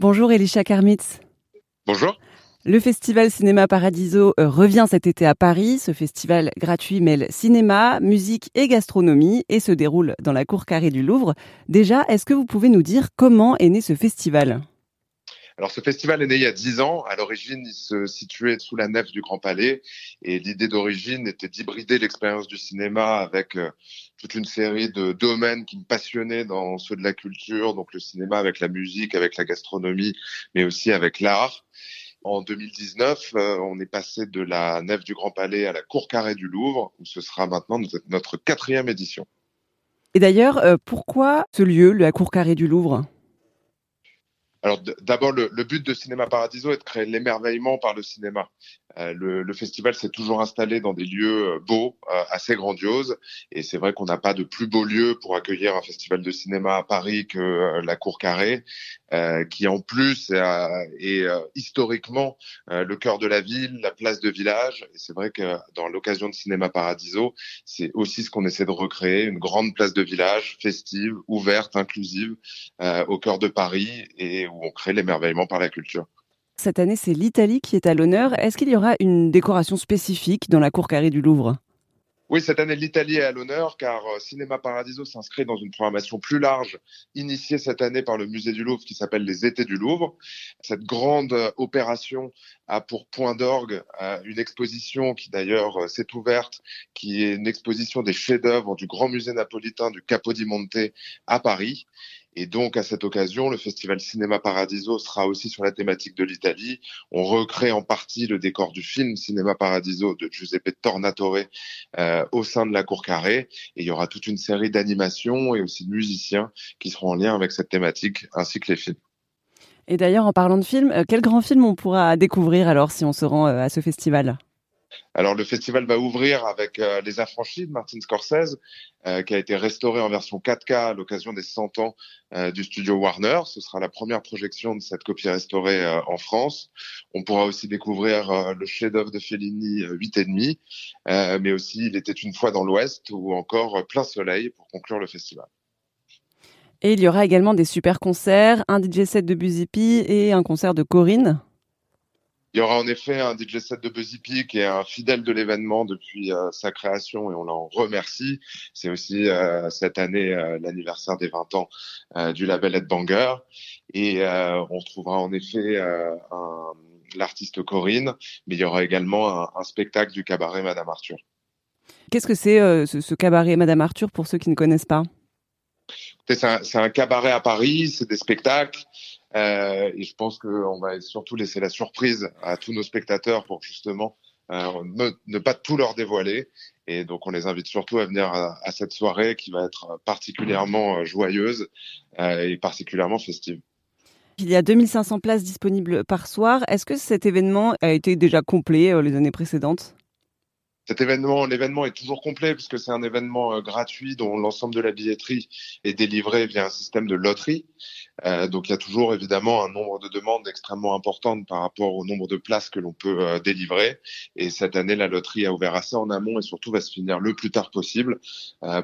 Bonjour Elisha Karmitz. Bonjour. Le festival Cinéma Paradiso euh, revient cet été à Paris. Ce festival gratuit mêle cinéma, musique et gastronomie et se déroule dans la cour carrée du Louvre. Déjà, est-ce que vous pouvez nous dire comment est né ce festival? Alors ce festival est né il y a dix ans. À l'origine, il se situait sous la nef du Grand Palais et l'idée d'origine était d'hybrider l'expérience du cinéma avec euh, toute une série de domaines qui me passionnaient dans ceux de la culture, donc le cinéma avec la musique, avec la gastronomie, mais aussi avec l'art. En 2019, euh, on est passé de la nef du Grand Palais à la cour carrée du Louvre, où ce sera maintenant notre quatrième édition. Et d'ailleurs, euh, pourquoi ce lieu, la cour carrée du Louvre? Alors d'abord, le, but de Cinéma Paradiso est de créer l'émerveillement par le cinéma. Euh, le, festival s'est toujours installé dans des lieux euh, beaux, euh, assez grandioses, et c'est vrai qu'on n'a pas de plus beau lieu pour accueillir un festival de cinéma à Paris que la Cour Carrée, qui en plus est, historiquement le cœur de la ville, la place de village. Et c'est vrai que dans l'occasion de Cinéma Paradiso, c'est aussi ce qu'on essaie de recréer, une grande place de village festive, ouverte, inclusive, au cœur de Paris, et où on crée l'émerveillement par la culture. Cette année, c'est l'Italie qui est à l'honneur. Est-ce qu'il y aura une décoration spécifique dans la cour carrée du Louvre? Oui, cette année, l'Italie est à l'honneur car euh, Cinéma Paradiso s'inscrit dans une programmation plus large, initiée cette année par le Musée du Louvre qui s'appelle les Étés du Louvre. Cette grande euh, opération a pour point d'orgue euh, une exposition qui d'ailleurs s'est ouverte, qui est une exposition des chefs-d'œuvre du Grand Musée napolitain du Capo di Monte à Paris. Et donc, à cette occasion, le festival Cinéma Paradiso sera aussi sur la thématique de l'Italie. On recrée en partie le décor du film Cinéma Paradiso de Giuseppe Tornatore euh, au sein de la cour carrée. Et il y aura toute une série d'animations et aussi de musiciens qui seront en lien avec cette thématique, ainsi que les films. Et d'ailleurs, en parlant de films, euh, quel grand film on pourra découvrir alors si on se rend euh, à ce festival? Alors le festival va ouvrir avec euh, Les Affranchis de Martin Scorsese, euh, qui a été restauré en version 4K à l'occasion des 100 ans euh, du studio Warner. Ce sera la première projection de cette copie restaurée en France. On pourra aussi découvrir le chef-d'œuvre de Fellini 8 et demi, mais aussi Il était une fois dans l'Ouest ou encore Plein Soleil pour conclure le festival. Et il y aura également des super concerts, un DJ set de Buzzy et un concert de Corinne. Il y aura en effet un DJ set de Buzzy P qui est un fidèle de l'événement depuis euh, sa création et on l'en remercie. C'est aussi euh, cette année euh, l'anniversaire des 20 ans du label Headbanger et on retrouvera en effet l'artiste Corinne, mais il y aura également un, spectacle du cabaret Madame Arthur. Qu'est-ce que c'est ce, ce, cabaret Madame Arthur pour ceux qui ne connaissent pas? C'est un, un, cabaret à Paris, c'est des spectacles. Euh, et je pense qu'on va surtout laisser la surprise à tous nos spectateurs pour justement euh, ne, pas tout leur dévoiler. Et donc on les invite surtout à venir à, cette soirée qui va être particulièrement euh, joyeuse et particulièrement festive. Il y a 2500 places disponibles par soir. Est-ce que cet événement a été déjà complet les années précédentes? Cet événement, l'événement est toujours complet puisque c'est un événement euh, gratuit dont l'ensemble de la billetterie est délivré via un système de loterie. Euh, donc il y a toujours évidemment un nombre de demandes extrêmement importantes par rapport au nombre de places que l'on peut euh, délivrer. Et cette année, la loterie a ouvert assez en amont et surtout va se finir le plus tard possible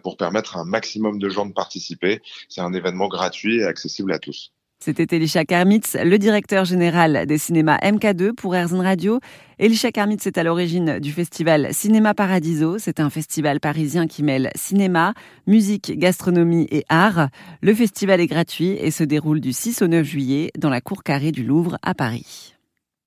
pour permettre à un maximum de gens de participer. C'est un événement gratuit et accessible à tous. C'était Elisha Karmitz, le directeur général des cinémas MK2 pour Airzone Radio. Elisha Karmitz est à l'origine du festival Cinéma Paradiso. C'est un festival parisien qui mêle cinéma, musique, gastronomie et art. Le festival est gratuit et se déroule du 6 au 9 juillet dans la cour carrée du Louvre à Paris.